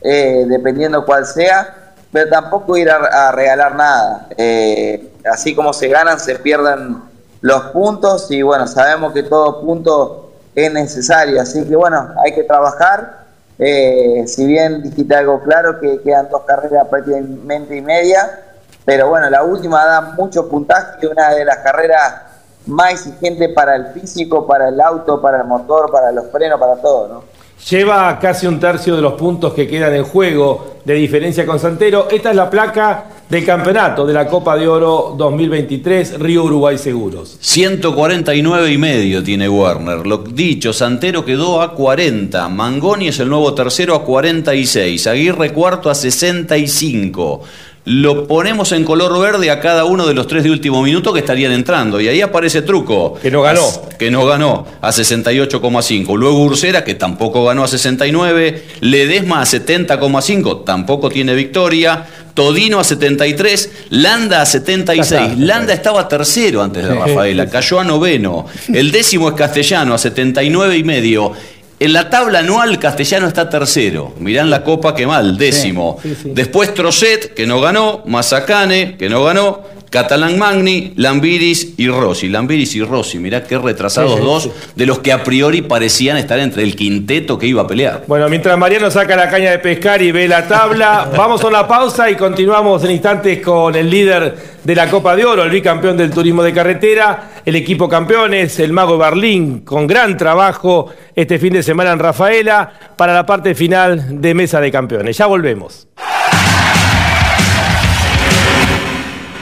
eh, dependiendo cuál sea, pero tampoco ir a, regalar nada. Eh, así como se ganan, se pierden los puntos y bueno, sabemos que todo punto es necesario, así que bueno, hay que trabajar. Eh, si bien dijiste algo claro, que quedan dos carreras prácticamente y media, pero bueno, la última da mucho puntaje, una de las carreras más exigentes para el físico, para el auto, para el motor, para los frenos, para todo, ¿no? Lleva casi un tercio de los puntos que quedan en juego de diferencia con Santero. Esta es la placa del campeonato de la Copa de Oro 2023 Río Uruguay Seguros. 149 y medio tiene Werner. Lo dicho, Santero quedó a 40. Mangoni es el nuevo tercero a 46. Aguirre cuarto a 65. Lo ponemos en color verde a cada uno de los tres de último minuto que estarían entrando. Y ahí aparece Truco. Que no ganó. A- que no ganó a 68,5. Luego Ursera, que tampoco ganó a 69. Ledesma a 70,5. Tampoco tiene victoria. Todino a 73. Landa a 76. Landa estaba tercero antes de Rafaela. Cayó a noveno. El décimo es Castellano a 79 y medio. En la tabla anual Castellano está tercero. Mirán la copa que mal, décimo. Después Trocet, que no ganó, Mazacane, que no ganó, Catalán Magni, Lambiris y Rossi. Lambiris y Rossi, mirá qué retrasados Sí, sí, dos sí. de los que a priori parecían estar entre el quinteto que iba a pelear. Bueno, mientras Mariano saca la caña de pescar y ve la tabla, vamos a una pausa y continuamos en instantes con el líder de la Copa de Oro, el bicampeón del turismo de carretera, el equipo campeones, el Mago Berlín, con gran trabajo este fin de semana en Rafaela para la parte final de Mesa de Campeones. Ya volvemos.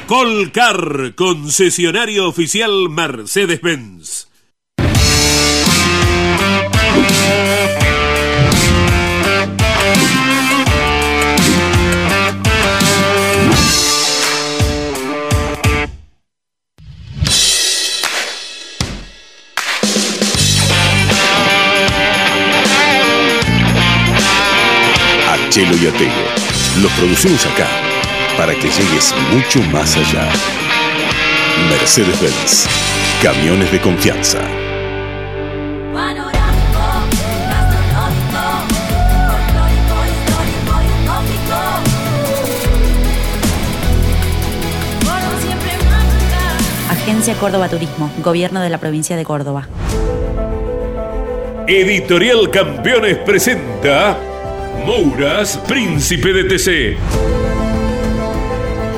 Colcar, concesionario oficial Mercedes-Benz. Chelo y a Tego. Los producimos acá para que llegues mucho más allá. Mercedes-Benz. Camiones de confianza. Agencia Córdoba Turismo, Gobierno de la Provincia de Córdoba. Editorial Campeones presenta Mouras, Príncipe de TC.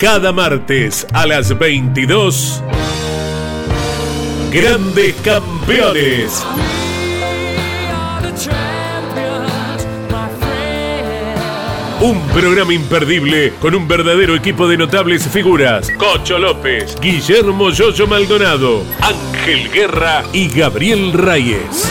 Cada martes a las 22. Grandes Campeones. Un programa imperdible con un verdadero equipo de notables figuras. Cocho López, Guillermo Yoyo Maldonado, Ángel Guerra y Gabriel Reyes.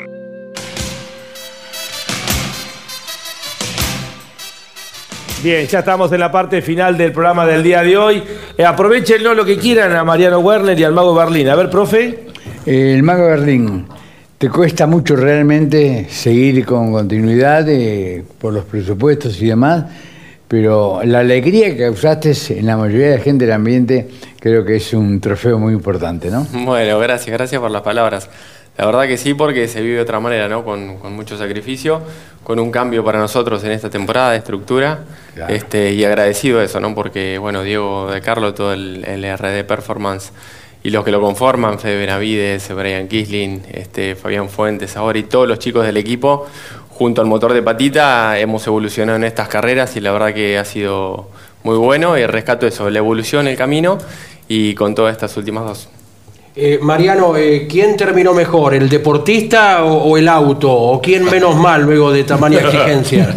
Bien, ya estamos en la parte final del programa del día de hoy. Eh, aprovechenlo lo que quieran a Mariano Werner y al Mago Berlín. A ver, profe. El Mago Berlín, ¿te cuesta mucho realmente seguir con continuidad eh, por los presupuestos y demás? Pero la alegría que causaste en la mayoría de la gente del ambiente creo que es un trofeo muy importante, ¿no? Bueno, gracias, gracias por las palabras. La verdad que sí, porque se vive de otra manera, ¿no? Con, con mucho sacrificio, con un cambio para nosotros en esta temporada de estructura. Este, y agradecido eso, ¿no? Porque, bueno, Diego de Carlo, todo el, el RD Performance y los que lo conforman, Fede Benavides, Brian Kisling, este, Fabián Fuentes ahora y todos los chicos del equipo, junto al motor de patita, hemos evolucionado en estas carreras y la verdad que ha sido muy bueno y rescato eso, la evolución, el camino y con todas estas últimas dos. Eh, Mariano, eh, ¿quién terminó mejor, el deportista o, o el auto? ¿O quién menos mal luego de tamaña exigencia?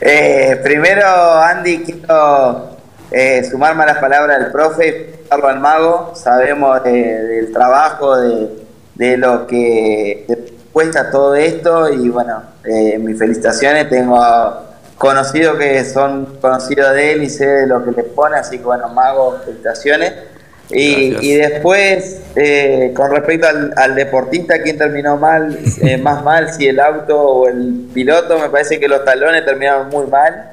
Eh, primero, Andy, quiero eh, sumarme a las palabras del profe, Carlos al mago. Sabemos de- del trabajo, de, de lo que cuesta todo esto y bueno, eh, mis felicitaciones. Tengo conocidos que son conocidos de él y sé de lo que le pone, así que bueno, mago, felicitaciones. Y, y después, eh, con respecto al, al deportista, ¿quién terminó mal, eh, más mal? Si el auto o el piloto, me parece que los talones terminaron muy mal.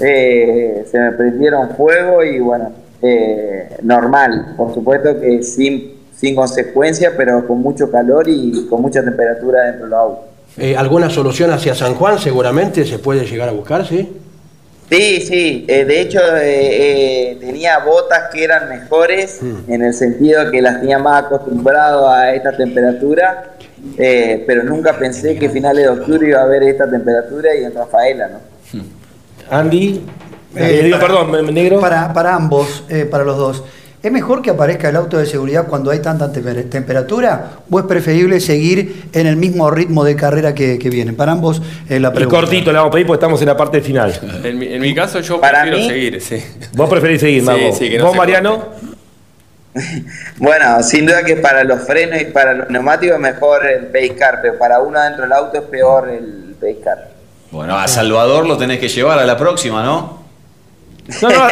Eh, se me prendieron fuego y bueno, eh, normal, por supuesto que sin, sin consecuencia, pero con mucho calor y con mucha temperatura dentro del auto. Eh, ¿Alguna solución hacia San Juan seguramente se puede llegar a buscar, sí? Sí, sí, eh, de hecho eh, eh, tenía botas que eran mejores en el sentido que las tenía más acostumbrado a esta temperatura, eh, pero nunca pensé que finales de octubre iba a haber esta temperatura y en Rafaela, ¿no? Andy. Eh, Eh, digo, perdón, me- negro. Para, para ambos, eh, para los dos. ¿Es mejor que aparezca el auto de seguridad cuando hay tanta temper- temperatura o es preferible seguir en el mismo ritmo de carrera que, que viene? Para ambos, eh, la Y pregunta. cortito le vamos a pedir porque estamos en la parte final. En mi, en mi caso yo Para prefiero mí- seguir, sí. Vos preferís seguir, Sí, Mago. sí, que no ¿Vos, se Mariano? Bueno, sin duda que para los frenos y para los neumáticos es mejor el pace car, pero para uno dentro del auto es peor el pace car. Bueno, a Salvador lo tenés que llevar a la próxima, ¿no? No, no,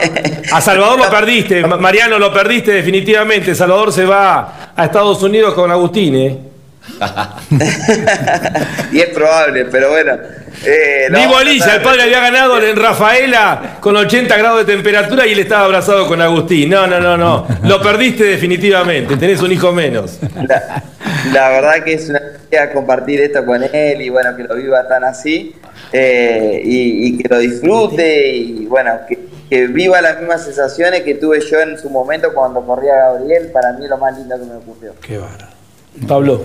a Salvador lo perdiste, Ma- Mariano lo perdiste definitivamente. Salvador se va a Estados Unidos con Agustín, ¿eh? y es probable, pero bueno. eh, Ni bolilla, el padre había ganado en Rafaela con 80 grados de temperatura y él estaba abrazado con Agustín. No, no, no, no. Lo perdiste definitivamente, tenés un hijo menos. La, la verdad que es una alegría compartir esto con él y bueno, que lo viva tan así eh, y, y que lo disfrute y bueno, que, que viva las mismas sensaciones que tuve yo en su momento cuando corría Gabriel. Para mí lo más lindo que me ocurrió. Qué bárbaro. Pablo.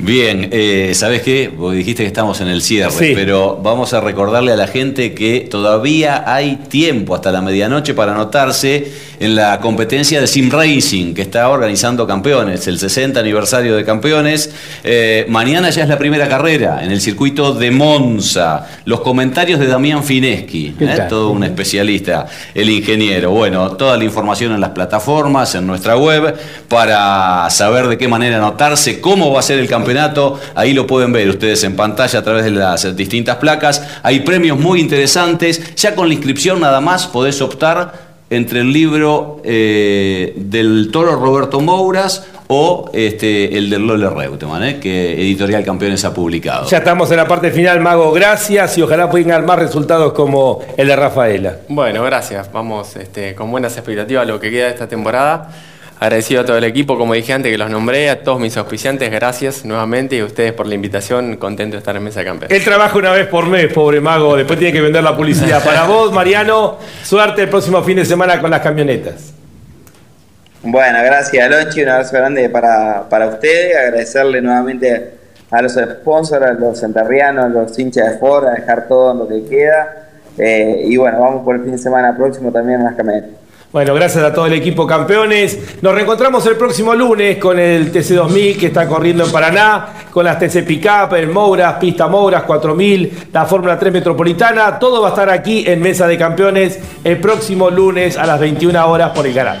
Bien, eh, ¿sabes qué? Vos dijiste que estamos en el cierre, Sí. pero vamos a recordarle a la gente que todavía hay tiempo hasta la medianoche para anotarse en la competencia de Sim Racing que está organizando Campeones, el 60 aniversario de Campeones. Eh, mañana ya es la primera carrera en el circuito de Monza. Los comentarios de Damián Fineschi, ¿Qué ¿eh? todo un especialista, el ingeniero. Bueno, toda la información en las plataformas, en nuestra web, para saber de qué manera anotarse, cómo va a ser el campeonato. Ahí lo pueden ver ustedes en pantalla a través de las distintas placas. Hay premios muy interesantes. Ya con la inscripción nada más podés optar entre el libro eh, del toro Roberto Mouras o este, el del Lole Reutemann, ¿eh? que Editorial Campeones ha publicado. Ya estamos en la parte final, Mago. Gracias y ojalá puedan más resultados como el de Rafaela. Bueno, gracias. Vamos este, con buenas expectativas a lo que queda de esta temporada. Agradecido a todo el equipo, como dije antes, que los nombré, a todos mis auspiciantes, gracias nuevamente y a ustedes por la invitación. Contento de estar en Mesa de Campeones. Él trabaja una vez por mes, pobre Mago. Después tiene que vender la publicidad. Para vos, Mariano, suerte el próximo fin de semana con las camionetas. Bueno, gracias Alonchi, un abrazo grande para, para ustedes, agradecerle nuevamente a los sponsors, a los enterrianos, a los hinchas de Ford, a dejar todo en lo que queda. Eh, y bueno, vamos por el fin de semana próximo también en las camionetas. Bueno, gracias a todo el equipo campeones. Nos reencontramos el próximo lunes con el TC2000 que está corriendo en Paraná, con las TC Pickup, el Mouras, Pista Mouras 4000, la Fórmula 3 Metropolitana. Todo va a estar aquí en Mesa de Campeones el próximo lunes a las 21 horas por el canal.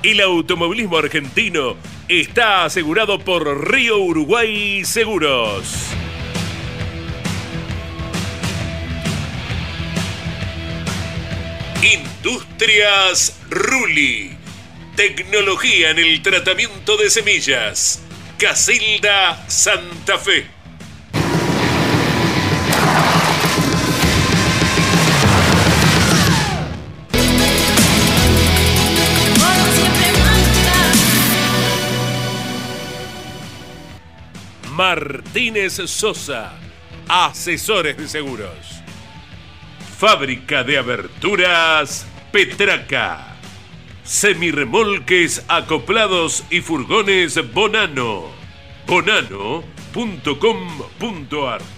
El automovilismo argentino está asegurado por Río Uruguay Seguros. Industrias Ruli. Tecnología en el tratamiento de semillas. Casilda Santa Fe. Martínez Sosa, asesores de seguros. Fábrica de aberturas Petraca. Semirremolques acoplados y furgones Bonano. Bonano.com.ar